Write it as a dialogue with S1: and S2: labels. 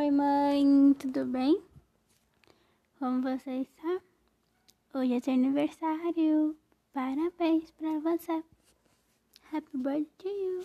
S1: Oi mãe, tudo bem? Como você está? Hoje é seu aniversário. Parabéns pra você. Happy birthday to you.